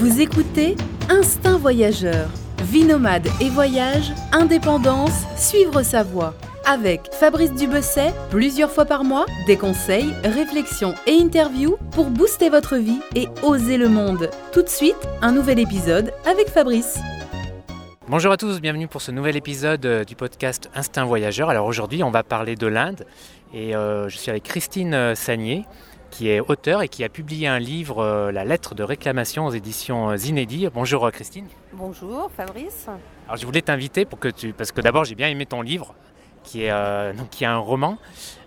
Vous écoutez Instinct Voyageur. Vie nomade et voyage, indépendance, suivre sa voie. Avec Fabrice Dubesset, plusieurs fois par mois, des conseils, réflexions et interviews pour booster votre vie et oser le monde. Tout de suite, un nouvel épisode avec Fabrice. Bonjour à tous, bienvenue pour ce nouvel épisode euh, du podcast Instinct Voyageur. Alors aujourd'hui, on va parler de l'Inde et euh, je suis avec Christine euh, Sagnier qui est auteur et qui a publié un livre, euh, La lettre de réclamation aux éditions euh, Zinedi. Bonjour euh, Christine. Bonjour Fabrice. Alors je voulais t'inviter pour que tu, parce que d'abord j'ai bien aimé ton livre, qui est euh, donc, qui est un roman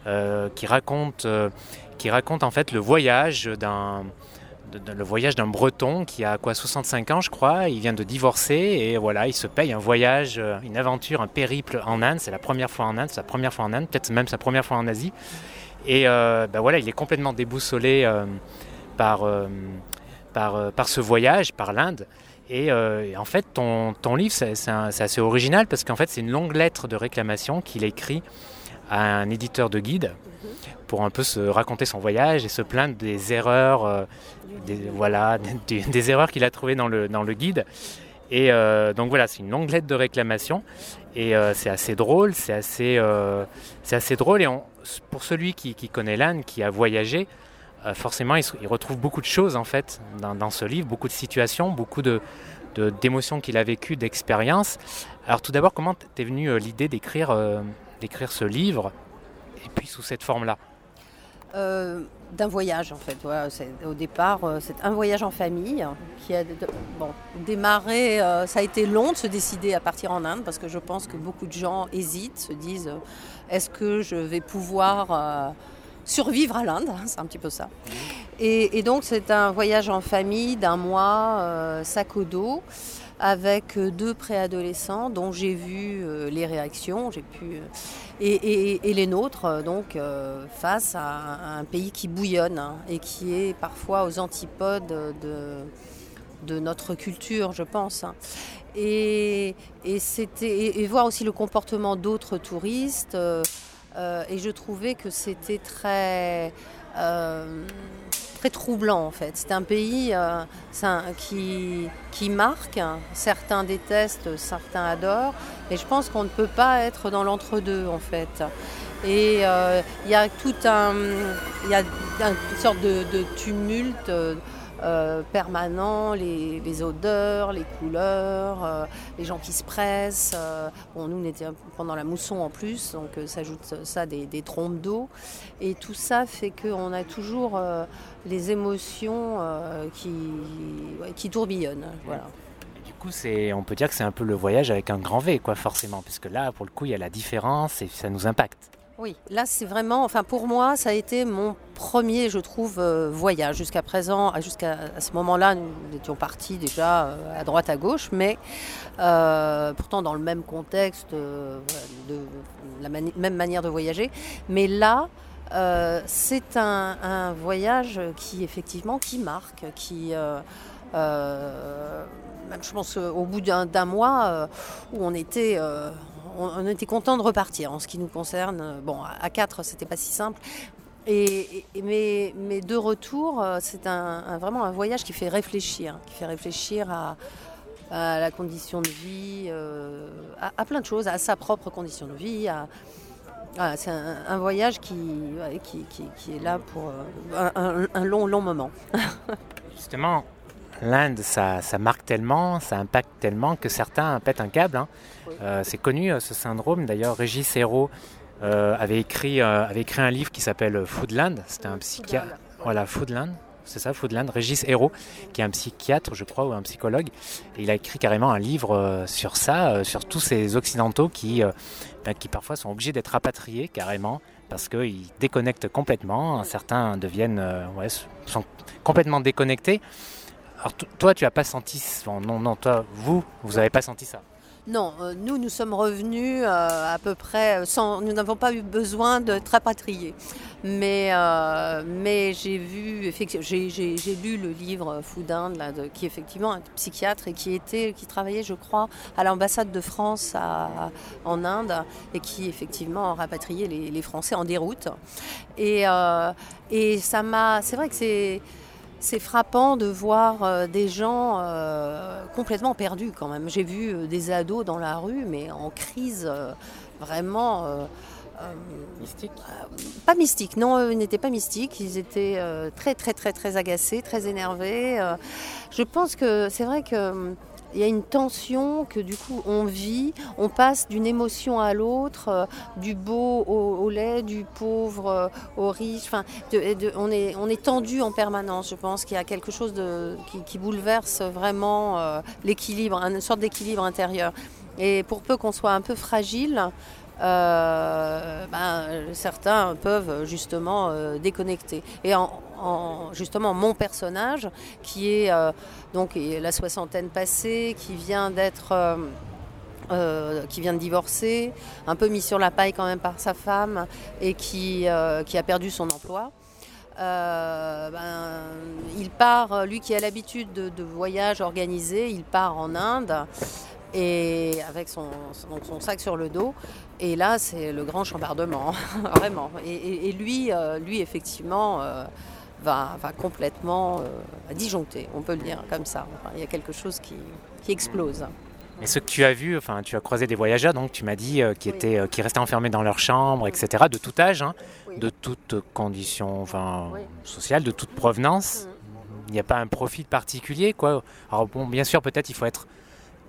euh, qui raconte euh, qui raconte en fait le voyage d'un le voyage d'un Breton qui a quoi 65 ans je crois, il vient de divorcer et voilà il se paye un voyage, une aventure, un périple en Inde, c'est la première fois en Inde, sa première fois en Inde, peut-être même sa première fois en Asie et euh, ben voilà il est complètement déboussolé euh, par, euh, par, euh, par ce voyage, par l'Inde et, en fait, ton, ton livre, c'est assez original parce qu'en fait, c'est une longue lettre de réclamation qu'il écrit à un éditeur de guide pour un peu se raconter son voyage et se plaindre des erreurs, des, voilà, des, erreurs qu'il a trouvées dans le, dans le guide. Et donc voilà, c'est une longue lettre de réclamation et euh, c'est assez drôle, c'est assez, euh, assez drôle. Et pour celui qui, connaît l'Inde, qui a voyagé, euh, forcément, il, retrouve beaucoup de choses en fait dans, ce livre, beaucoup de situations, beaucoup de, d'émotions qu'il a vécues, d'expériences. Alors tout d'abord, comment t'es venue euh, l'idée d'écrire, d'écrire ce livre et puis sous cette forme-là? Euh, D'un voyage en fait. Au départ, euh, c'est un voyage en famille qui a de- bon, démarré. euh, ça a été long de se décider à partir en Inde parce que je pense que beaucoup de gens hésitent, se disent est-ce que je vais pouvoir survivre à l'Inde? C'est un petit peu ça. Et, et donc c'est un voyage en famille d'un mois, sac au dos. Avec euh, deux préadolescents dont j'ai vu euh, les réactions, j'ai pu euh, et, les nôtres donc face à un, pays qui bouillonne hein, et qui est parfois aux antipodes de, notre culture, je pense. hein. Et, et voir aussi le comportement d'autres touristes. et je trouvais que c'était très troublant en fait. C'est un pays euh, qui, qui marque, certains détestent, certains adorent, et je pense qu'on ne peut pas être dans l'entre-deux en fait. Et euh, il y a tout un, y a un- une sorte de, tumulte euh, permanent, les, odeurs, les couleurs, euh, les gens qui se pressent. euh, bon, nous, on était pendant la mousson en plus, donc euh, s'ajoute ça des, des trompes d'eau. Et tout ça fait qu'on a toujours euh, les émotions euh, qui, qui tourbillonnent. Voilà. Et Du coup, c'est, on peut dire que c'est un peu le voyage avec un grand V, quoi, forcément, parce que là, pour le coup, il y a la différence et ça nous impacte. Oui, là c'est vraiment, enfin pour moi, ça a été mon premier, je trouve, euh, voyage. Jusqu'à présent, jusqu'à ce moment-là, nous étions partis déjà euh, à droite, à gauche, mais euh, pourtant dans le même contexte, la même manière de voyager. Mais là, c'est un, voyage qui effectivement qui marque, qui je pense au bout d'un mois où on était on, était content de repartir en ce qui nous concerne. Euh, Bon, à 4, c'était pas si simple. Et, et- mais, mais de retour, euh, c'est vraiment un voyage qui fait réfléchir, qui fait réfléchir à, la condition de vie, euh, à, plein de choses, à sa propre condition de vie. c'est un, voyage qui, est là pour un- un long, long moment. Justement, l'Inde, ça, ça marque tellement, ça impacte tellement que certains pètent un câble. hein. Euh, c'est connu euh, ce syndrome. D'ailleurs, Régis Hérault euh, avait, écrit, euh, avait écrit un livre qui s'appelle Foodland. C'était un psychiatre. Voilà, Foodland. C'est ça, Foodland. Régis Hérault, qui est un psychiatre, je crois, ou un psychologue. Et il a écrit carrément un livre sur ça, sur tous ces Occidentaux qui, ben, qui parfois sont obligés d'être rapatriés carrément parce qu'ils déconnectent complètement. Certains deviennent, ouais, sont complètement déconnectés. Alors to- toi, tu n'as pas senti, bon, non, non, toi, vous, vous n'avez pas senti ça? Non, euh, nous, nous sommes revenus euh, à peu près sans. Nous n'avons pas eu besoin d'être rapatriés. Mais, euh, mais j'ai vu, j'ai, lu le livre Foudin, là, qui est effectivement un psychiatre et qui, était, qui travaillait, je crois, à l'ambassade de France en Inde et qui, effectivement, a rapatrié les, les Français en déroute. Et, euh, et ça m'a. C'est vrai que c'est. C'est frappant de voir des gens complètement perdus quand même. J'ai vu des ados dans la rue, mais en crise vraiment. mystique Pas mystique, non, ils n'étaient pas mystiques. Ils étaient très, très, très, très agacés, très énervés. je pense que c'est vrai que il y a une tension que du coup on vit, on passe d'une émotion à l'autre, euh, du beau au, laid, du pauvre euh, au riche. Enfin, on, est, on est tendu en permanence. Je pense qu'il y a quelque chose qui, bouleverse vraiment euh, l'équilibre, une sorte d'équilibre intérieur. Et pour peu qu'on soit un peu fragile, ben, certains peuvent justement déconnecter. Et en, justement mon personnage, qui est euh, donc la soixantaine passée, qui vient d'être euh, euh, qui vient de divorcer, un peu mis sur la paille quand même par sa femme et qui, qui a perdu son emploi. ben, il part, lui qui a l'habitude de, de voyages organisés, il part en Inde et avec son, son, sac sur le dos. Et là, c'est le grand chambardement, vraiment. Et, lui, lui, effectivement, va, complètement euh, disjoncter, on peut le dire comme ça. il y a quelque chose qui, explose. Et ce que tu as vu, enfin, tu as croisé des voyageurs, donc tu m'as dit, euh, qui, étaient, euh, qui restaient enfermés dans leur chambre, etc., de tout âge, hein, de toute condition enfin, sociale, de toute provenance. Mm. Il n'y a pas un profit particulier, quoi. Alors bon, bien sûr, peut-être il faut être,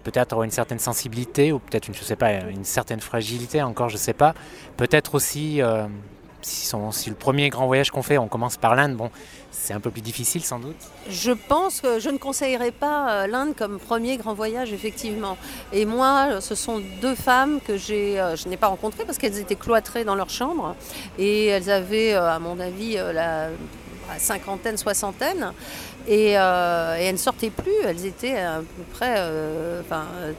peut-être une certaine sensibilité ou peut-être une, je sais pas, une certaine fragilité. Encore, je sais pas. Peut-être aussi si, le premier grand voyage qu'on fait, on commence par l'Inde, bon, c'est un peu plus difficile sans doute. Je pense que je ne conseillerais pas euh, l'Inde comme premier grand voyage, effectivement. Et moi, ce sont deux femmes que j'ai, euh, je n'ai pas rencontrées parce qu'elles étaient cloîtrées dans leur chambre et elles avaient, euh, à mon avis, la cinquantaine, soixantaine. Et, elles ne sortaient plus, elles étaient à peu près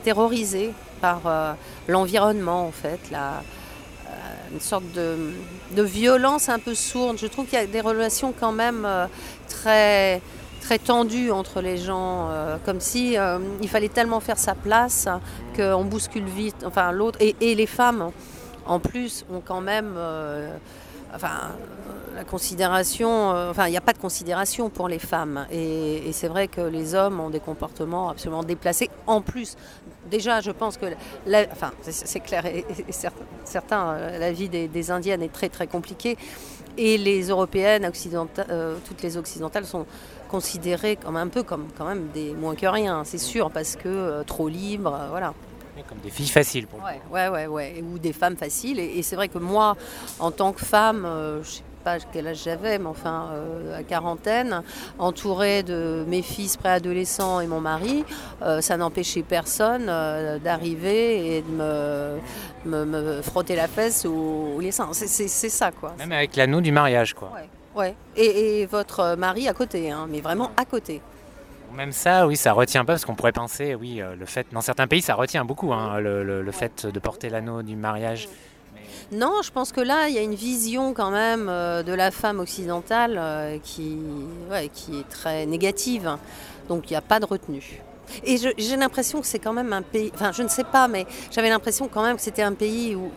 terrorisées par l'environnement en fait, la, une sorte de, violence un peu sourde. Je trouve qu'il y a des relations quand même euh, très très tendues entre les gens, euh, comme si euh, il fallait tellement faire sa place qu'on bouscule vite. Enfin, l'autre et, les femmes, en plus, ont quand même, enfin, la considération. enfin, il n'y a pas de considération pour les femmes, et, c'est vrai que les hommes ont des comportements absolument déplacés. En plus déjà, je pense que, enfin, c'est clair et, certain, euh, la vie des, Indiennes est très très compliquée et les Européennes, euh, toutes les occidentales sont considérées comme un peu comme quand même des moins que rien, c'est sûr, parce que euh, trop libres, voilà. Comme des filles faciles pour ouais, ouais, ouais, ouais, ou des femmes faciles. Et, c'est vrai que moi, en tant que femme, je pas quel âge j'avais, mais enfin euh, à quarantaine, entourée de mes fils préadolescents et mon mari, euh, ça n'empêchait personne euh, d'arriver et de me, frotter la fesse ou, les seins. C'est ça quoi. Même avec l'anneau du mariage quoi. Ouais. Et, votre mari à côté, hein, mais vraiment à côté. Même ça, oui, ça retient pas parce qu'on pourrait penser, oui, le fait, dans certains pays, ça retient beaucoup, hein, le, fait de porter l'anneau du mariage. Non, je pense que là, il y a une vision quand même euh, de la femme occidentale euh, qui, est très négative. Donc il n'y a pas de retenue. Et j'ai l'impression que c'est quand même un pays, enfin je ne sais pas, mais j'avais l'impression quand même que c'était un pays où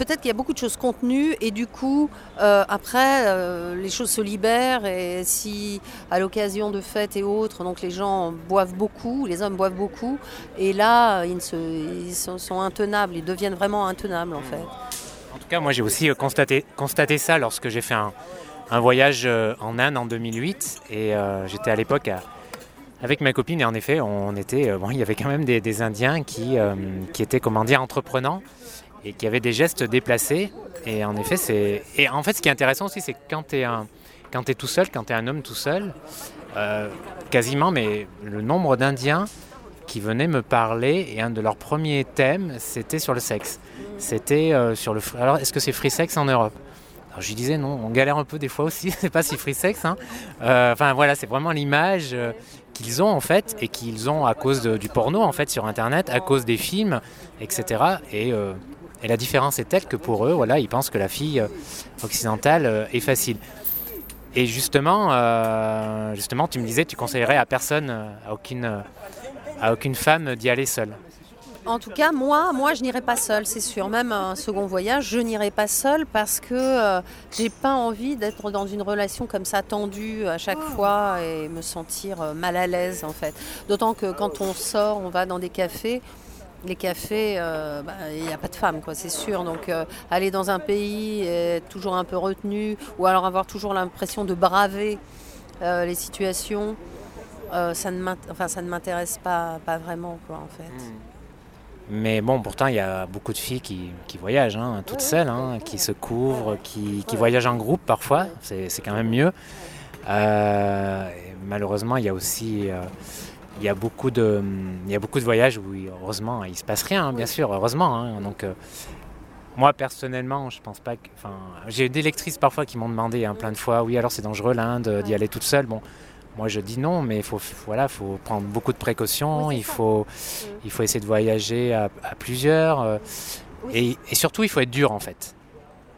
peut-être qu'il y a beaucoup de choses contenues et du coup, euh, après, euh, les choses se libèrent et si à l'occasion de fêtes et autres, donc les gens boivent beaucoup, les hommes boivent beaucoup, et là, ils, sont, intenables, ils deviennent vraiment intenables en fait. En tout cas, moi j'ai aussi euh, constaté, constaté ça lorsque j'ai fait un, voyage en Inde en 2008 et j'étais à l'époque avec ma copine et en effet, on était, bon, il y avait quand même des, Indiens qui, qui étaient, comment dire, entreprenants et qui avait des gestes déplacés. Et en effet, c'est. Et en fait, ce qui est intéressant aussi, c'est quand tu es, un... quand es tout seul, quand tu es un homme tout seul, euh, quasiment, mais le nombre d'Indiens qui venaient me parler, et un de leurs premiers thèmes, c'était sur le sexe. C'était euh, sur le. Alors, est-ce que c'est free sex en Europe? Alors, je lui disais non, on galère un peu des fois aussi, c'est pas si free sex. Hein. Euh, enfin voilà, c'est vraiment l'image qu'ils ont en fait et qu'ils ont à cause du porno en fait sur internet, à cause des films, etc. Et et la différence est telle que pour eux, voilà, ils pensent que la fille euh, occidentale euh, est facile. Et justement, euh, justement, tu me disais, tu conseillerais à personne, à aucune, à aucune femme d'y aller seule. En tout cas, moi, moi, je n'irai pas seule, c'est sûr. Même un second voyage, je n'irai pas seule parce que euh, j'ai pas envie d'être dans une relation comme ça tendue à chaque fois et me sentir mal à l'aise en fait. D'autant que quand on sort, on va dans des cafés. Les cafés, euh, bah, il n'y a pas de femmes, quoi, c'est sûr. Donc aller dans un pays, et être toujours un peu retenu, ou alors avoir toujours l'impression de braver les situations, ça ne m'intéresse pas, pas vraiment, quoi, en fait. Hmm. Mais bon, pourtant, il y a beaucoup de filles qui, voyagent, hein, toutes seules, hein, qui se couvrent, qui, voyagent en groupe parfois, c'est quand même mieux. Euh, malheureusement, il y a aussi euh, il y a beaucoup de, il y a beaucoup de voyages où, heureusement, il se passe rien, hein, bien sûr, heureusement. Hein. donc, euh, moi, personnellement, je pense pas que. J'ai des lectrices parfois qui m'ont demandé plein de fois oui, alors c'est dangereux l'Inde d'y aller toute seule. Bon, moi, je dis non, mais il faut, voilà, faut prendre beaucoup de précautions. il, faut, mm. il faut essayer de voyager à, plusieurs. Euh, et, surtout, il faut être dur, en fait.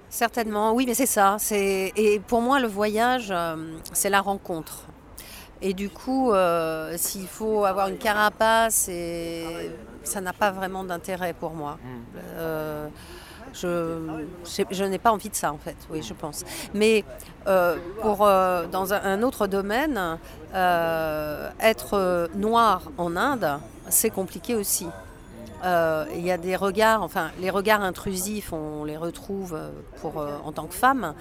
Certainement, oui, mais c'est ça. Et pour moi, le voyage, euh, c'est la rencontre. Et du coup, euh, s'il faut avoir une carapace, ça n'a pas vraiment d'intérêt pour moi. Mm. Je, n'ai pas envie de ça en fait, oui, je pense. Mais euh, pour, euh, dans un, autre domaine, euh, être noir en Inde, c'est compliqué aussi. Il y a des regards, enfin les regards intrusifs, on les retrouve pour, en tant que femme,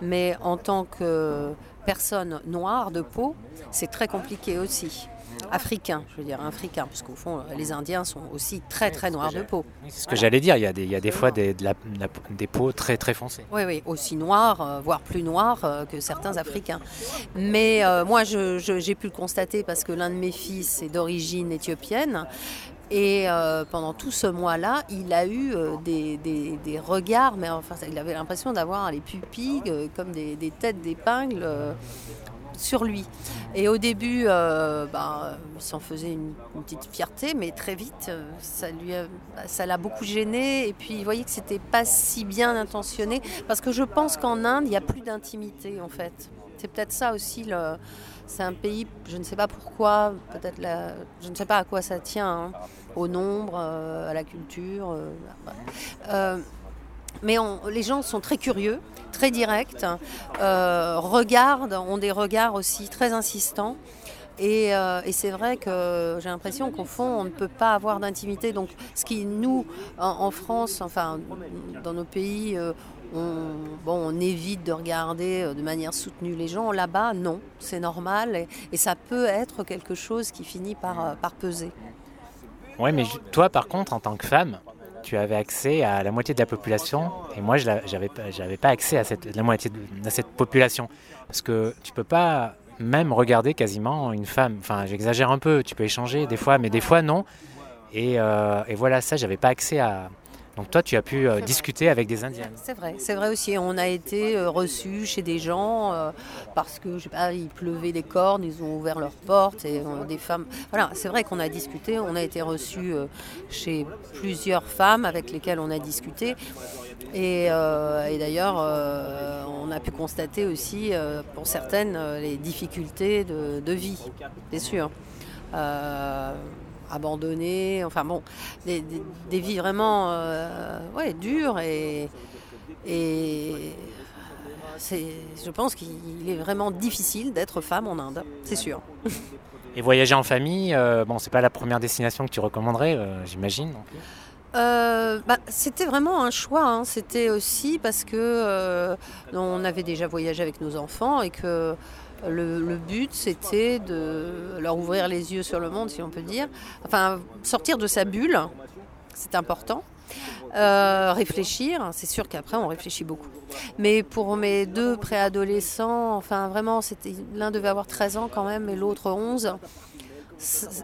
mais en tant que personne noire de peau, c'est très compliqué aussi africains, je veux dire africains, parce qu'au fond, les Indiens sont aussi très très noirs de peau. C'est ce que j'allais dire, il y a des, il y a des fois des, des peaux très très foncées. Oui, oui, aussi noirs, euh, voire plus noirs euh, que certains Africains. Mais euh, moi, j'ai pu le constater parce que l'un de mes fils est d'origine éthiopienne. Et pendant tout ce mois-là, il a eu des, des, regards, mais enfin, il avait l'impression d'avoir les pupilles comme des, têtes d'épingle sur lui. Et au début, euh, bah, il s'en faisait une, petite fierté, mais très vite, euh, ça lui, ça l'a beaucoup gêné. Et puis, il voyait que c'était pas si bien intentionné, parce que je pense qu'en Inde, il y a plus d'intimité en fait. C'est peut-être ça aussi. Le, c'est un pays, je ne sais pas pourquoi, peut-être je ne sais pas à quoi ça tient, hein, au nombre, euh, à la culture. mais les gens sont très curieux très directs, euh, regardent, ont des regards aussi très insistants. Euh, et, c'est vrai que j'ai l'impression qu'au fond, on ne peut pas avoir d'intimité. Donc, ce qui, nous, en, France, enfin, dans nos pays, euh, on, évite de regarder de manière soutenue les gens. Là-bas, non, c'est normal. Et, ça peut être quelque chose qui finit par, peser. Oui, mais toi, par contre, en tant que femme, tu avais accès à la moitié de la population et moi je n'avais pas accès à cette, la moitié de cette population parce que tu peux pas même regarder quasiment une femme enfin j'exagère un peu tu peux échanger des fois mais des fois non et, euh, et voilà ça j'avais pas accès à, donc toi, tu as pu euh, discuter avec des Indiennes. C'est vrai, c'est vrai aussi. On a été euh, reçus chez des gens euh, parce que, je sais pas, il pleuvait des cornes, ils ont ouvert leurs portes et des femmes. Voilà, c'est vrai qu'on a discuté. On a été reçus chez plusieurs femmes avec lesquelles on a discuté. Et, d'ailleurs, on a pu constater aussi, pour certaines, les difficultés de, vie, c'est sûr abandonnés, enfin bon, des, vies vraiment euh, dures et, et je pense qu'il est vraiment difficile d'être femme en Inde, c'est sûr. Et voyager en famille, euh, bon, c'est pas la première destination que tu recommanderais, euh, bah, c'était vraiment un choix. Hein. C'était aussi parce que on avait déjà voyagé avec nos enfants et que le, but, c'était de leur ouvrir les yeux sur le monde, si on peut dire. Enfin, sortir de sa bulle, c'est important. Euh, réfléchir, c'est sûr qu'après on réfléchit beaucoup. Mais pour mes deux préadolescents, enfin vraiment, l'un devait avoir 13 ans quand même et l'autre 11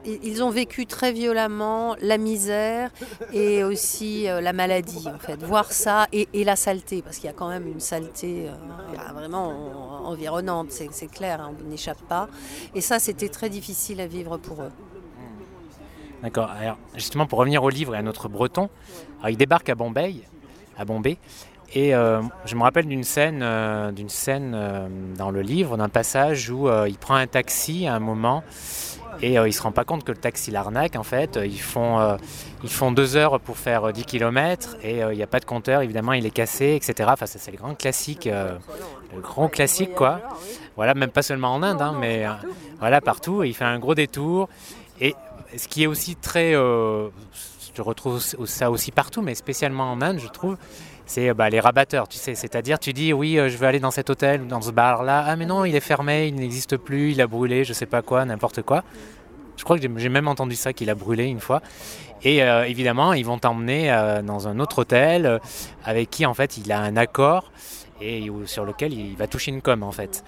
ils ont vécu très violemment la misère et aussi euh, la maladie, en fait. Voir ça et, la saleté, parce qu'il y a quand même une saleté euh, vraiment environnante, c'est clair, hein, on n'échappe pas. Et ça, c'était très difficile à vivre pour eux. D'accord. Alors, justement, pour revenir au livre et à notre breton, il débarque à Bombay, à Bombay et euh, je me rappelle d'une scène, d'une scène dans le livre, d'un passage où il prend un taxi à un moment Et euh, il ne se rend pas compte que le taxi l'arnaque en fait. Ils font, euh, ils font deux heures pour faire 10 km et il n'y a pas de compteur, évidemment il est cassé, etc. Enfin, ça c'est le grand classique, le grand classique quoi. Voilà, même pas seulement en Inde, hein, mais voilà partout. il fait un gros détour. Et ce qui est aussi très, je retrouve ça aussi partout, mais spécialement en Inde, je trouve, c'est bah, les rabatteurs, tu sais. C'est-à-dire, tu dis, oui, je veux aller dans cet hôtel ou dans ce bar-là. Ah, mais non, il est fermé, il n'existe plus, il a brûlé, je sais pas quoi, n'importe quoi. Je crois que j'ai même entendu ça, qu'il a brûlé une fois. Et euh, évidemment, ils vont t'emmener euh, dans un autre hôtel euh, avec qui, en fait, il a un accord et sur lequel il va toucher une com, en fait.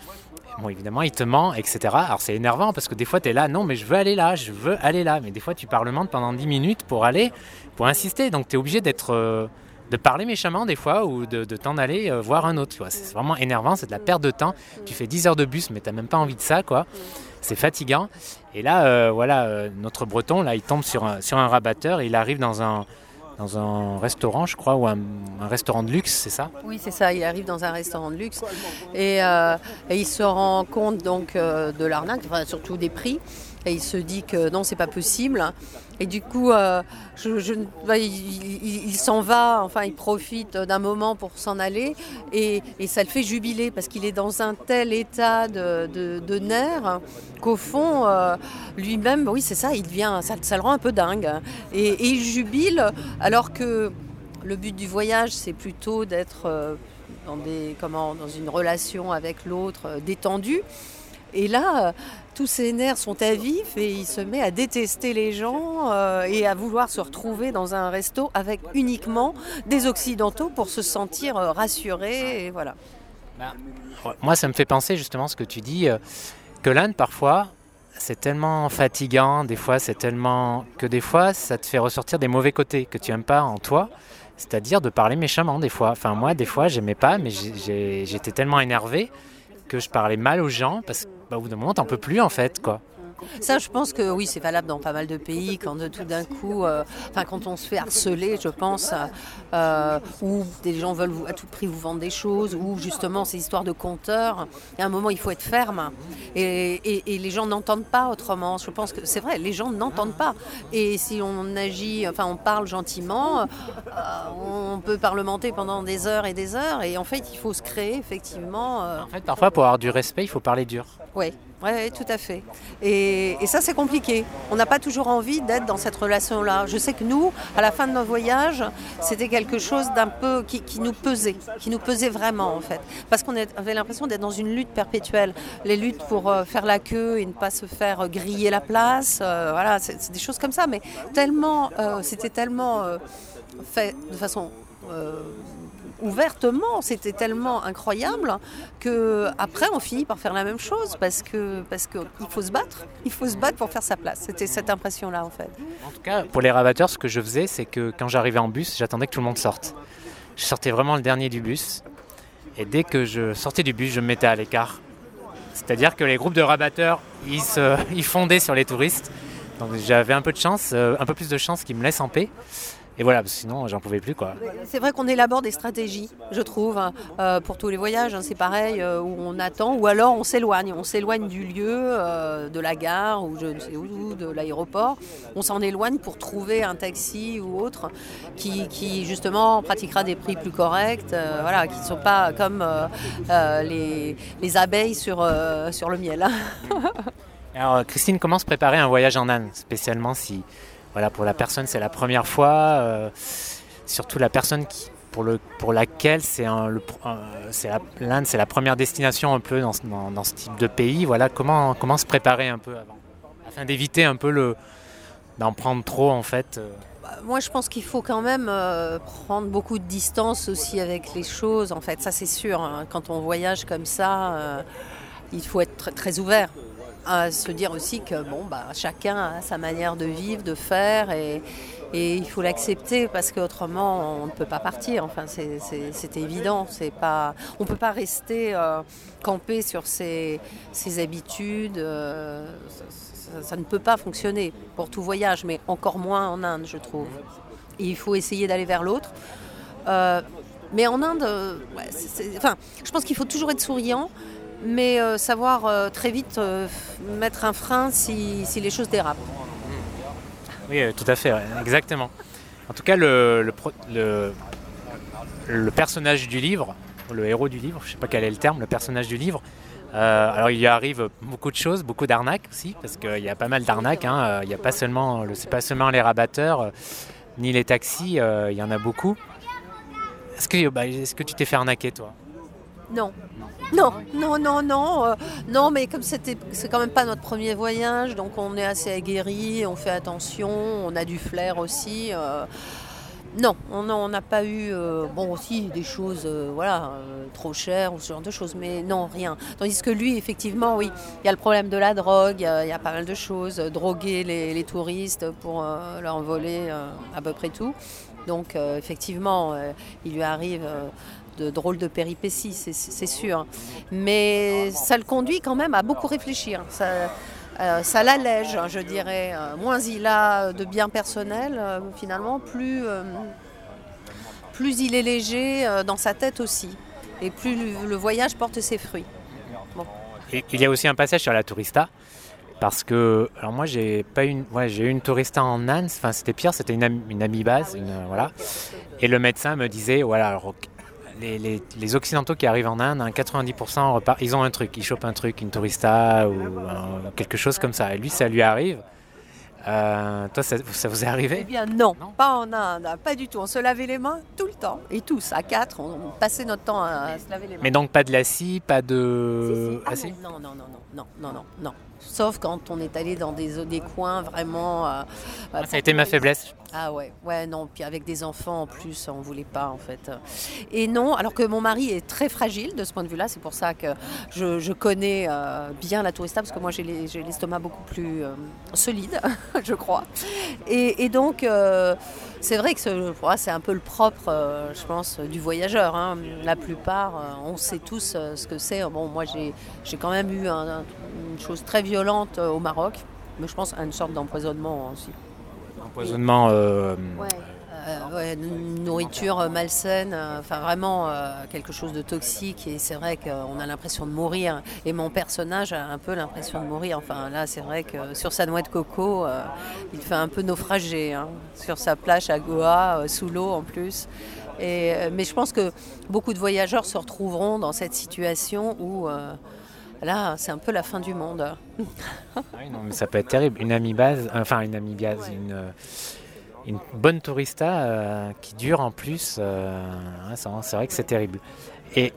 Bon, évidemment, il te ment, etc. Alors, c'est énervant parce que des fois, tu es là, non, mais je veux aller là, je veux aller là. Mais des fois, tu parlementes pendant 10 minutes pour aller, pour insister. Donc, tu es obligé d'être de parler méchamment des fois ou de, t'en aller euh, voir un autre. C'est vraiment énervant, c'est de la perte de temps. Tu fais 10 heures de bus, mais tu n'as même pas envie de ça. quoi. C'est fatigant. Et là, euh, voilà, euh, notre breton, là, il tombe sur un, sur un rabatteur et il arrive dans un, dans un restaurant, je crois, ou un, restaurant de luxe, c'est ça? Oui, c'est ça. Il arrive dans un restaurant de luxe et, il se rend compte donc de l'arnaque, surtout des prix. Et il se dit que non, c'est pas possible. Et du coup, euh, bah, il, s'en va, enfin, il profite d'un moment pour s'en aller. Et, ça le fait jubiler parce qu'il est dans un tel état de, nerfs qu'au fond, euh, lui-même, oui, c'est ça, il devient, ça, le rend un peu dingue. Et, il jubile alors que le but du voyage, c'est plutôt d'être euh, dans, dans une relation avec l'autre détendue. Et là, tous ses nerfs sont à vif et il se met à détester les gens euh, et à vouloir se retrouver dans un resto avec uniquement des Occidentaux pour se sentir euh, rassuré. Voilà. Moi, ça me fait penser justement ce que tu dis, euh, que l'Inde, parfois, c'est tellement fatigant, des fois, c'est tellement. que des fois, ça te fait ressortir des mauvais côtés que tu n'aimes pas en toi. C'est-à-dire de parler méchamment, des fois. Enfin, moi, des fois, j'aimais pas, mais j'étais tellement énervé que je parlais mal aux gens parce bah, au bout d'un moment, t'en peux plus en fait, quoi. Ça, je pense que oui, c'est valable dans pas mal de pays, quand tout d'un coup, euh, enfin, quand on se fait harceler, je pense, euh, ou des gens veulent à tout prix vous vendre des choses, ou justement ces histoires de compteurs, il y a un moment, il faut être ferme. Et, les gens n'entendent pas autrement. Je pense que c'est vrai, les gens n'entendent pas. Et si on agit, enfin, on parle gentiment, euh, on peut parlementer pendant des heures et des heures. Et en fait, il faut se créer, effectivement. En fait, parfois, pour avoir du respect, il faut parler dur. Oui. Oui, tout à fait. Et, ça, c'est compliqué. On n'a pas toujours envie d'être dans cette relation-là. Je sais que nous, à la fin de nos voyages, c'était quelque chose d'un peu qui, nous pesait, qui nous pesait vraiment, en fait. Parce qu'on avait l'impression d'être dans une lutte perpétuelle. Les luttes pour euh, faire la queue et ne pas se faire euh, griller la place. Euh, voilà, c'est des choses comme ça. Mais tellement, c'était tellement fait de façon ouvertement. C'était tellement incroyable que après on finit par faire la même chose parce que parce qu'il faut se battre. Il faut se battre pour faire sa place. C'était cette impression-là en fait. En tout cas, pour les rabatteurs, ce que je faisais, c'est que quand j'arrivais en bus, j'attendais que tout le monde sorte. Je sortais vraiment le dernier du bus. Et dès que je sortais du bus, je me mettais à l'écart. C'est-à-dire que les groupes de rabatteurs, ils, se, fondaient sur les touristes. Donc j'avais un peu de chance, euh, un peu plus de chance qu'ils me laissent en paix. Et voilà, sinon j'en pouvais plus quoi. C'est vrai qu'on élabore des stratégies, je trouve, hein. euh, pour tous les voyages. Hein, c'est pareil, euh, où on attend, ou alors on s'éloigne. On s'éloigne du lieu, euh, de la gare, ou je ne sais où, de l'aéroport. On s'en éloigne pour trouver un taxi ou autre qui, justement pratiquera des prix plus corrects, voilà, qui ne sont pas comme les, les, abeilles sur, sur le miel. alors Christine, comment se préparer un voyage en Inde, spécialement si voilà, pour la personne, c'est la première fois. Euh, surtout la personne pour, le, pour laquelle c'est l'Inde, c'est la première destination un peu dans, dans, ce type de pays. Voilà, comment, comment se préparer un peu avant, afin d'éviter un peu le, d'en prendre trop en fait. Euh. Bah, moi, je pense qu'il faut quand même euh, prendre beaucoup de distance aussi avec les choses. En fait, ça c'est sûr. Hein. quand on voyage comme ça, il faut être très ouvert à se dire aussi que bon, bah, chacun a sa manière de vivre, de faire, et, il faut l'accepter parce qu'autrement on ne peut pas partir. Enfin, c'est évident. Pas, on ne peut pas rester euh, campé sur ses, habitudes. Euh, ça, ne peut pas fonctionner pour tout voyage, mais encore moins en Inde, je trouve. il faut essayer d'aller vers l'autre. Euh, mais en Inde, enfin, je pense qu'il faut toujours être souriant mais savoir très vite mettre un frein si, les choses dérapent. Oui, tout à fait, exactement. En tout cas, le, le, personnage du livre, le héros du livre, je ne sais pas quel est le terme, le personnage du livre, euh, alors il y arrive beaucoup de choses, beaucoup d'arnaques aussi, parce qu'il y a pas mal d'arnaques. Hein. Euh, il n'y a pas seulement, pas seulement les rabatteurs, euh, ni les taxis, il y en a beaucoup. Est-ce que, bah, est-ce que tu t'es fait arnaquer toi? Non. Non, non, non, non, non, mais comme c'était, c'est quand même pas notre premier voyage, donc on est assez aguerri, on fait attention, on a du flair aussi. Non, on n'a pas eu, euh, bon aussi des choses, euh, voilà, euh, trop chères ou ce genre de choses, mais non, rien. Tandis que lui, effectivement, oui, il y a le problème de la drogue, il y, a pas mal de choses, droguer les, touristes pour leur voler à peu près tout. Donc effectivement, il lui arrive de drôles de péripéties, c'est sûr. Mais ça le conduit quand même à beaucoup réfléchir. Euh, ça l'allège, je dirais. Euh, moins il a de biens personnels, euh, finalement, plus, plus il est léger dans sa tête aussi. Et plus le voyage porte ses fruits. Et il y a aussi un passage sur la tourista. Parce que, alors moi j'ai pas une, ouais, j'ai eu une tourista en Inde, enfin c'était pire, c'était une, une amibase, une, voilà. Et le médecin me disait, voilà, alors, les, Occidentaux qui arrivent en Inde, 90% repart, ils ont un truc, ils chopent un truc, une tourista ou quelque chose comme ça. Et lui, ça lui arrive. Euh, toi, ça, vous est arrivé? Eh bien, non, pas en Inde, pas du tout. On se lavait les mains tout le temps, et tous, à quatre, on passait notre temps à, se laver les mains. Mais donc, pas de lassie, pas de. Ah, si, non, non, non, non, non, non, non. Sauf quand on est allé dans des, des coins vraiment... Euh, ah, ça a été ma faiblesse. Ah ouais, ouais, non, puis avec des enfants en plus, on voulait pas en fait. Et non, alors que mon mari est très fragile de ce point de vue-là, c'est pour ça que je, connais euh, bien la tourista, parce que moi j'ai l'estomac beaucoup plus euh, solide, je crois. Et, donc, c'est vrai que c'est un peu le propre, je pense, du voyageur. Hein. La plupart, on sait tous ce que c'est. Bon, moi j'ai quand même eu une chose très violente au Maroc, mais je pense à une sorte d'empoisonnement aussi. Empoisonnement. Euh, euh, nourriture malsaine, euh, enfin vraiment quelque chose de toxique et c'est vrai qu'on a l'impression de mourir et mon personnage a un peu l'impression de mourir. Enfin là c'est vrai que sur sa noix de coco il fait un peu naufragé hein, sur sa plage à Goa sous l'eau en plus. Et, mais je pense que beaucoup de voyageurs se retrouveront dans cette situation où Là, c'est un peu la fin du monde. Ah ça peut être terrible. Une amibase, enfin une amibase, une, euh, une bonne tourista euh, qui dure en plus. Euh, c'est vrai que c'est terrible. Et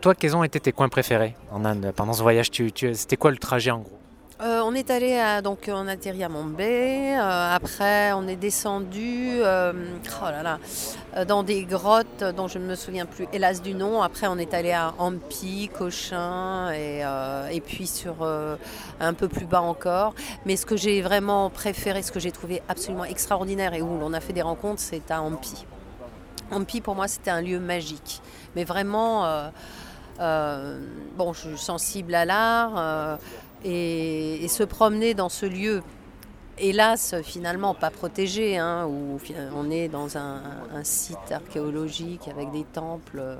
toi, quels ont été tes coins préférés en Inde pendant ce voyage? C'était quoi le trajet en gros? Euh, on est allé à, donc on a atterri à Mumbai. Euh, après, on est descendu euh, oh dans des grottes dont je ne me souviens plus, hélas du nom. Après, on est allé à Hampi, Cochin et, puis sur un peu plus bas encore. Mais ce que j'ai vraiment préféré, ce que j'ai trouvé absolument extraordinaire et où on a fait des rencontres, c'est à Hampi. Hampi, pour moi, c'était un lieu magique. Mais vraiment, bon, je suis sensible à l'art et, se promener dans ce lieu, hélas finalement pas protégé, hein, où on est dans un, site archéologique avec des temples euh,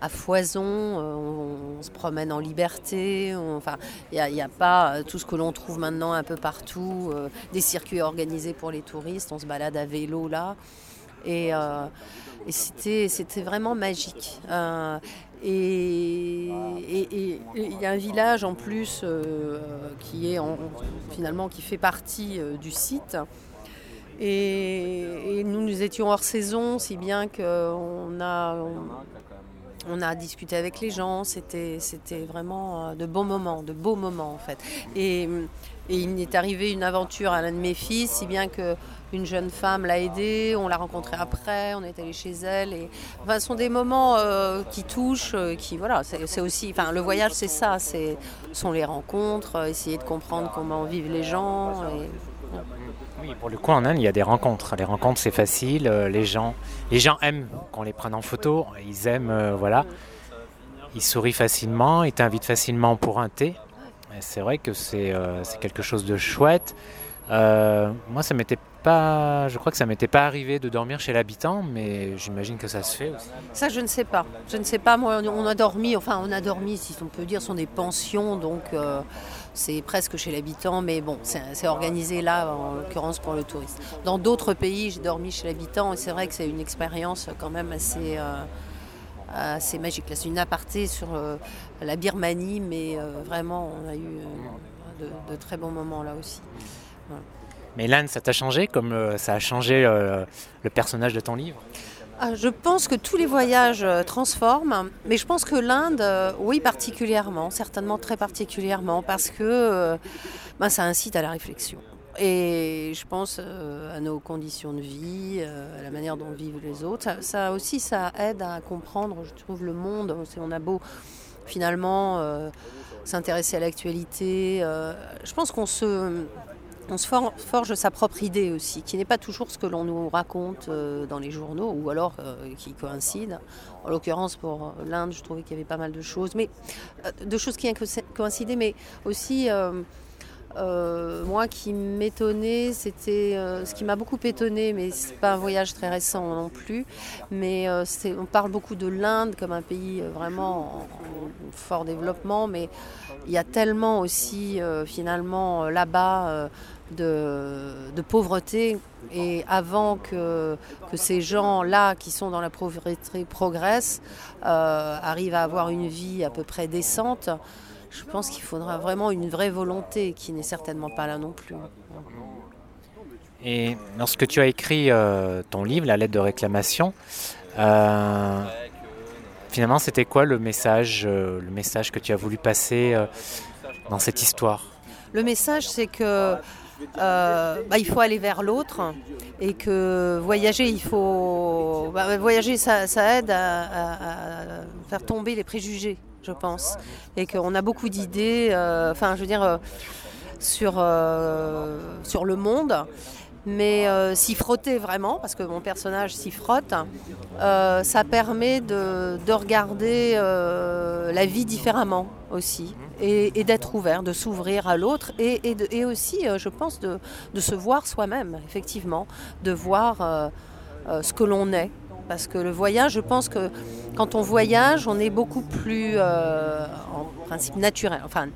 à foison, euh, on, se promène en liberté, enfin il n'y a, pas euh, tout ce que l'on trouve maintenant un peu partout, des circuits organisés pour les touristes, on se balade à vélo là. Et, c'était vraiment magique. Et il y a un village en plus euh, qui est finalement qui fait partie euh, du site. Et, nous, nous étions hors saison, si bien qu'on a, on, a discuté avec les gens. C'était, c'était vraiment euh, de bons moments, de beaux moments en fait. Et il est arrivé une aventure à l'un de mes fils, si bien que une jeune femme l'a aidée, on l'a rencontrée après, on est allé chez elle. Et, enfin, ce sont des moments euh, qui touchent, euh, qui voilà, c'est aussi, enfin, le voyage c'est ça, c'est sont les rencontres, euh, essayer de comprendre comment vivent les gens. Oui, pour le coup en Inde, il y a des rencontres. Les rencontres c'est facile, les gens, les gens aiment qu'on les prenne en photo, ils aiment, voilà, ils sourient facilement, ils t'invitent facilement pour un thé. C'est vrai que c'est quelque chose de chouette. moi, ça m'était pas, je crois que ça m'était pas arrivé de dormir chez l'habitant, mais j'imagine que ça se fait aussi. Ça, je ne sais pas. Je ne sais pas. Moi, on a dormi, enfin, on a dormi, si on peut dire, sont des pensions, donc c'est presque chez l'habitant, mais bon, c'est organisé là, en l'occurrence pour le touriste. Dans d'autres pays, j'ai dormi chez l'habitant, et c'est vrai que c'est une expérience quand même assez assez magique. c'est une aparté sur euh, la Birmanie, mais euh, vraiment, on a eu euh, de, très bons moments là aussi. Mais l'Inde, ça t'a changé comme ça a changé le personnage de ton livre? Ah, je pense que tous les voyages transforment, mais je pense que l'Inde, oui, particulièrement, certainement très particulièrement, parce que ben, ça incite à la réflexion. Et je pense euh, à nos conditions de vie, euh, à la manière dont vivent les autres. Ça, aussi, ça aide à comprendre, je trouve, le monde. On a beau finalement euh, s'intéresser à l'actualité. je pense qu'on se, forge sa propre idée aussi, qui n'est pas toujours ce que l'on nous raconte dans les journaux, ou alors qui coïncide. En l'occurrence, pour l'Inde, je trouvais qu'il y avait pas mal de choses, mais de choses qui coïncidaient, mais aussi euh, moi qui m'étonnais, c'était euh, ce qui m'a beaucoup étonné, mais c'est pas un voyage très récent non plus. Mais euh, on parle beaucoup de l'Inde comme un pays vraiment en, fort développement, mais il y a tellement aussi finalement là-bas de, pauvreté. Et avant que, que ces gens-là qui sont dans la pauvreté progressent, arrivent à avoir une vie à peu près décente, je pense qu'il faudra vraiment une vraie volonté qui n'est certainement pas là non plus. Et lorsque tu as écrit euh, ton livre, La lettre de réclamation, euh, finalement c'était quoi le message, euh, le message que tu as voulu passer dans cette histoire? Le message c'est que bah, il faut aller vers l'autre et que voyager, il faut bah, voyager, ça, aide à, faire tomber les préjugés je pense. Et qu'on a beaucoup d'idées, euh, enfin, je veux dire, euh, sur, euh, sur le monde. Mais s'y frotter vraiment, parce que mon personnage s'y frotte, ça permet de, de regarder la vie différemment aussi et, d'être ouvert, de s'ouvrir à l'autre et, aussi, je pense, de se voir soi-même, effectivement, de voir ce que l'on est parce que le voyage, je pense que quand on voyage, on est beaucoup plus euh, en principe naturel. Enfin,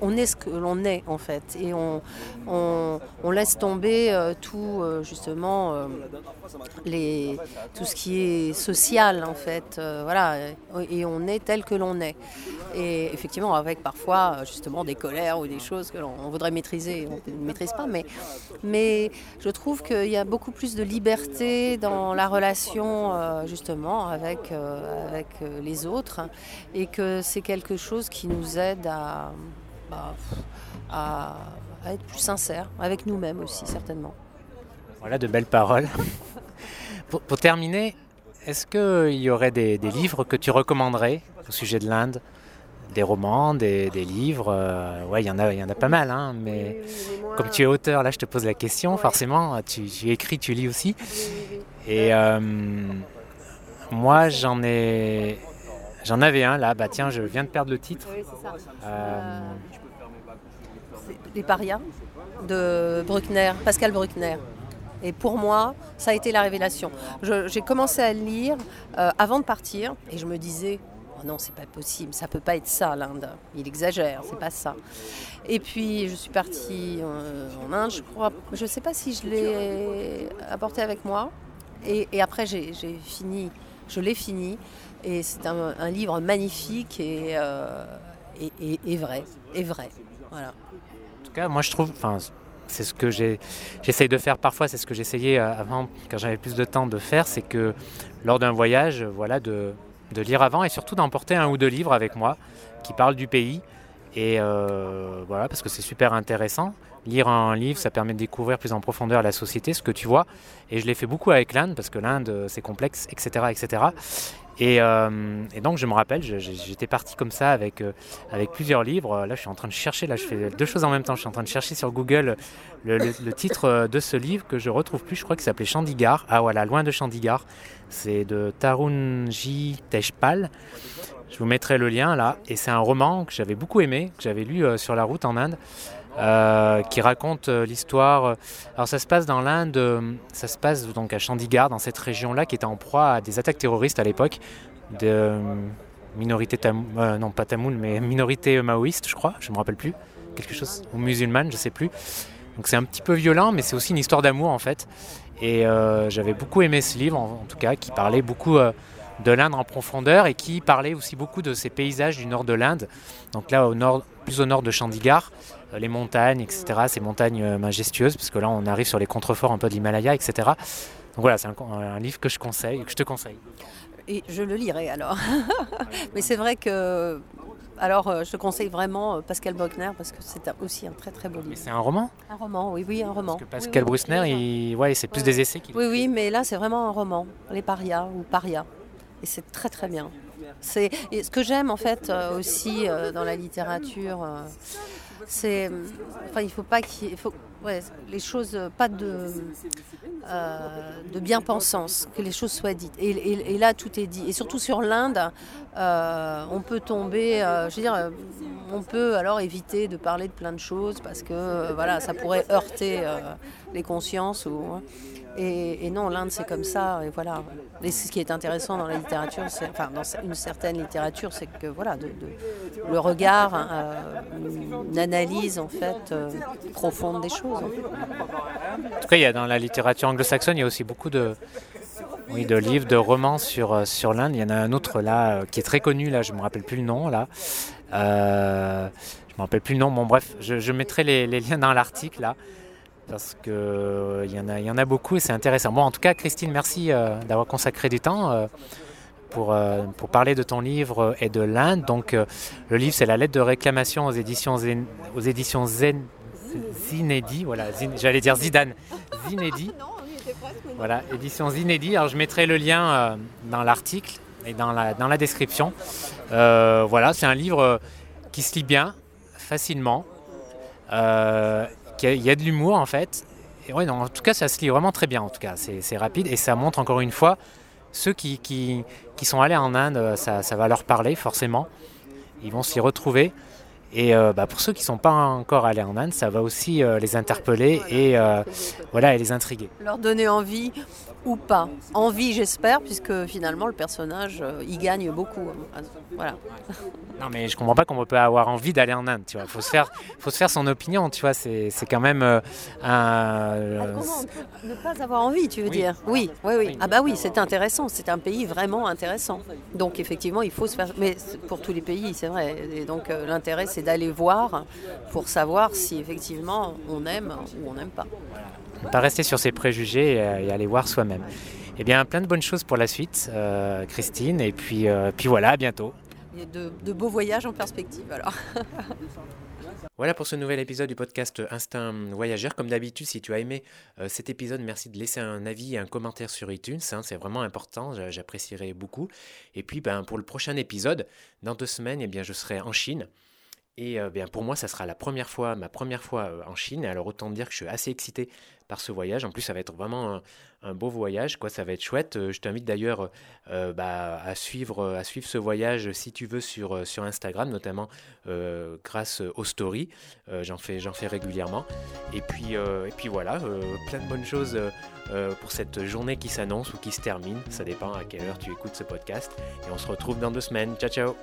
on, est ce que l'on est en fait, et on, laisse tomber euh, tout euh, justement tout ce qui est social en fait. voilà, et on est tel que l'on est. Et effectivement, avec parfois justement des colères ou des choses que l'on voudrait maîtriser, on ne maîtrise pas, mais je trouve qu'il y a beaucoup plus de liberté dans la relation justement avec, avec les autres et que c'est quelque chose qui nous aide à, bah, à, être plus sincères avec nous-mêmes aussi certainement. Voilà de belles paroles. pour, terminer, est-ce qu'il y aurait des, livres que tu recommanderais au sujet de l'Inde? Des romans, des, livres. Euh, ouais, il y en a, il y en a pas mal, hein, mais comme tu es auteur, là, je te pose la question. Forcément, tu, écris, tu lis aussi. Et euh, moi, j'en ai, j'en avais un là. Bah tiens, je viens de perdre le titre. Oui, c'est ça. Euh, Les parias de Bruckner, Pascal Bruckner. Et pour moi, ça a été la révélation. J'ai commencé à le lire avant de partir et je me disais, Oh non, c'est pas possible, ça peut pas être ça l'Inde. Il exagère, c'est pas ça. Et puis je suis partie euh, en Inde, je crois, je sais pas si je l'ai apporté avec moi. Et, après j'ai fini, je l'ai fini. Et c'est un, livre magnifique euh, et, et, vrai, et vrai. Voilà. En tout cas, moi je trouve, c'est ce que j'essaye de faire parfois, c'est ce que j'essayais euh, avant, quand j'avais plus de temps de faire, c'est que lors d'un voyage, voilà, de de lire avant et surtout d'emporter un ou deux livres avec moi qui parlent du pays. Et euh, voilà, parce que c'est super intéressant. Lire un livre, ça permet de découvrir plus en profondeur la société, ce que tu vois. Et je l'ai fait beaucoup avec l'Inde, parce que l'Inde, euh, c'est complexe, etc. etc. Euh, et, donc, je me rappelle, j'étais parti comme ça avec, avec plusieurs livres. Là, je suis en train de chercher, là, je fais deux choses en même temps. Je suis en train de chercher sur Google le, titre de ce livre que je retrouve plus. Je crois qu'il s'appelait Chandigarh. Ah voilà, loin de Chandigarh. C'est de Tarunji Tejpal. Je vous mettrai le lien là. Et c'est un roman que j'avais beaucoup aimé, que j'avais lu sur la route en Inde. Qui raconte l'histoire. Alors ça se passe dans l'Inde, ça se passe donc à Chandigarh, dans cette région-là, qui était en proie à des attaques terroristes à l'époque de minorité tamoul, non pas tamoul, mais minorité maoïste, je crois, je me rappelle plus, quelque chose, ou musulmane, je sais plus. Donc c'est un petit peu violent, mais c'est aussi une histoire d'amour en fait. Et j'avais beaucoup aimé ce livre, en, tout cas, qui parlait beaucoup de l'Inde en profondeur et qui parlait aussi beaucoup de ces paysages du nord de l'Inde. Donc là, au nord, plus au nord de Chandigarh, euh, les montagnes, etc., ces montagnes euh, majestueuses, parce que là, on arrive sur les contreforts un peu de l'Himalaya, etc. Donc voilà, c'est un, livre que je conseille, que je te conseille. Et je le lirai alors. Mais c'est vrai que alors, euh, je te conseille vraiment Pascal Bruckner parce que c'est aussi un très très beau livre. C'est un roman Un roman, oui, oui, un roman. Parce que Pascal Bruckner, il... ouais, c'est plus des essais qu'il Oui, oui, mais là, c'est vraiment un roman. Les parias ou paria et c'est très très bien. C'est ce que j'aime en fait euh, aussi euh, dans la littérature, euh, c'est enfin il faut pas qu'il faut ouais, les choses pas de de bien-pensance, que les choses soient dites. Et, là tout est dit. Et surtout sur l'Inde, on peut tomber, je veux dire, on peut alors éviter de parler de plein de choses parce que voilà ça pourrait heurter les consciences ou Et, non, l'Inde, c'est comme ça. Et voilà. Et ce qui est intéressant dans la littérature, enfin, dans une certaine littérature, c'est que voilà, le regard, euh, une analyse en fait euh, profonde des choses. En tout cas, il y a dans la littérature anglo-saxonne, il y a aussi beaucoup de, oui, de livres, de romans sur, euh, sur l'Inde. Il y en a un autre là qui est très connu, là, je ne me rappelle plus le nom. Là. je ne me rappelle plus le nom. Bon, bref, je, mettrai les, les liens dans l'article là parce qu'il euh, y, en a, y en a beaucoup et c'est intéressant. Bon, en tout cas, Christine, merci euh, d'avoir consacré du temps euh, pour, pour parler de ton livre et de l'Inde. Donc, le livre, c'est la lettre de réclamation aux éditions, Zen, aux éditions Zen, Zinedi. Voilà, j'allais dire Zidane. Zinedi. Voilà, éditions Zinedi. Alors, je mettrai le lien dans l'article et dans la, dans la description. voilà, c'est un livre qui se lit bien, facilement. Euh, il y, a de l'humour en fait. Et en tout cas, ça se lit vraiment très bien. En tout cas, c'est rapide et ça montre encore une fois ceux qui, qui, qui sont allés en Inde, ça, ça, va leur parler forcément. Ils vont s'y retrouver. Et euh, bah, pour ceux qui ne sont pas encore allés en Inde, ça va aussi euh, les interpeller et, euh, voilà, et les intriguer. Leur donner envie ou pas. Envie, j'espère, puisque finalement le personnage y gagne beaucoup. Voilà. Non, mais je comprends pas qu'on peut avoir envie d'aller en Inde. Tu vois, faut se faire, faut se faire son opinion. Tu vois, c'est, quand même un. Ah, ne pas avoir envie, tu veux dire? Oui. oui, oui, Ah bah oui, c'est intéressant. C'est un pays vraiment intéressant. Donc effectivement, il faut se faire. Mais pour tous les pays, c'est vrai. Et donc l'intérêt, c'est d'aller voir pour savoir si effectivement on aime ou on n'aime pas. Pas rester sur ses préjugés et, aller voir soi-même. Eh bien, plein de bonnes choses pour la suite, euh, Christine. Et puis, euh, puis voilà, à bientôt. Et de, de beaux voyages en perspective alors. Voilà pour ce nouvel épisode du podcast Instinct Voyageur. Comme d'habitude, si tu as aimé euh, cet épisode, merci de laisser un avis et un commentaire sur iTunes. Hein, c'est vraiment important, j'apprécierais beaucoup. Et puis ben, pour le prochain épisode, dans deux semaines, eh bien, je serai en Chine. Et euh, bien pour moi, ça sera la première fois, ma première fois euh, en Chine. Alors autant dire que je suis assez excité par ce voyage. En plus, ça va être vraiment un, beau voyage, quoi. Ça va être chouette. Euh, je t'invite d'ailleurs bah, à suivre, ce voyage si tu veux sur Instagram, notamment grâce aux stories. j'en fais, j'en fais régulièrement. Et puis et puis voilà, plein de bonnes choses pour cette journée qui s'annonce ou qui se termine. Ça dépend à quelle heure tu écoutes ce podcast. Et on se retrouve dans deux semaines. Ciao ciao.